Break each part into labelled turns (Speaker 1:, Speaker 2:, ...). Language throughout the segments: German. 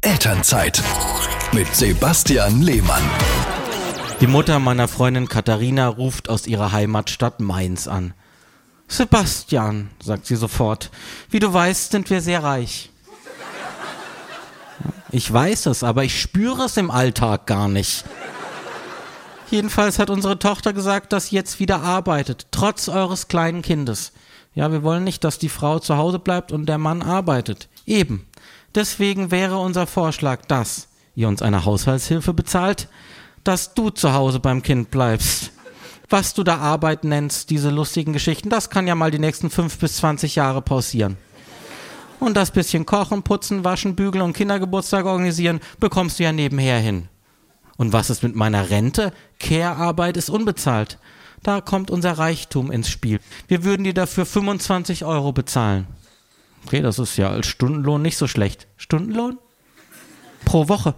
Speaker 1: Elternzeit mit Sebastian Lehmann.
Speaker 2: Die Mutter meiner Freundin Katharina ruft aus ihrer Heimatstadt Mainz an. Sebastian, sagt sie sofort, wie du weißt, sind wir sehr reich. Ich weiß es, aber ich spüre es im Alltag gar nicht. Jedenfalls hat unsere Tochter gesagt, dass sie jetzt wieder arbeitet, trotz eures kleinen Kindes. Ja, wir wollen nicht, dass die Frau zu Hause bleibt und der Mann arbeitet. Eben. Deswegen wäre unser Vorschlag, dass ihr uns eine Haushaltshilfe bezahlt, dass du zu Hause beim Kind bleibst. Was du da Arbeit nennst, diese lustigen Geschichten, das kann ja mal die nächsten fünf bis zwanzig Jahre pausieren. Und das bisschen Kochen, Putzen, Waschen, Bügeln und Kindergeburtstag organisieren, bekommst du ja nebenher hin. Und was ist mit meiner Rente? Care-Arbeit ist unbezahlt. Da kommt unser Reichtum ins Spiel. Wir würden dir dafür 25 Euro bezahlen. Okay, das ist ja als Stundenlohn nicht so schlecht. Stundenlohn? Pro Woche.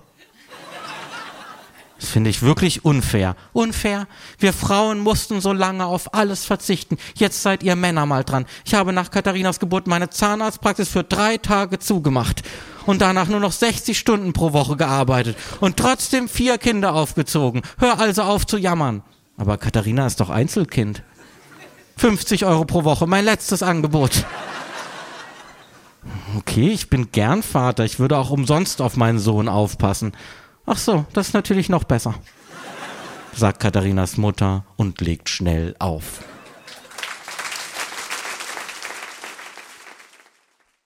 Speaker 2: Das finde ich wirklich unfair. Unfair. Wir Frauen mussten so lange auf alles verzichten. Jetzt seid ihr Männer mal dran. Ich habe nach Katharinas Geburt meine Zahnarztpraxis für drei Tage zugemacht und danach nur noch 60 Stunden pro Woche gearbeitet und trotzdem vier Kinder aufgezogen. Hör also auf zu jammern. Aber Katharina ist doch Einzelkind. 50 Euro pro Woche, mein letztes Angebot. Okay, ich bin gern Vater. Ich würde auch umsonst auf meinen Sohn aufpassen. Ach so, das ist natürlich noch besser, sagt Katharinas Mutter und legt schnell auf.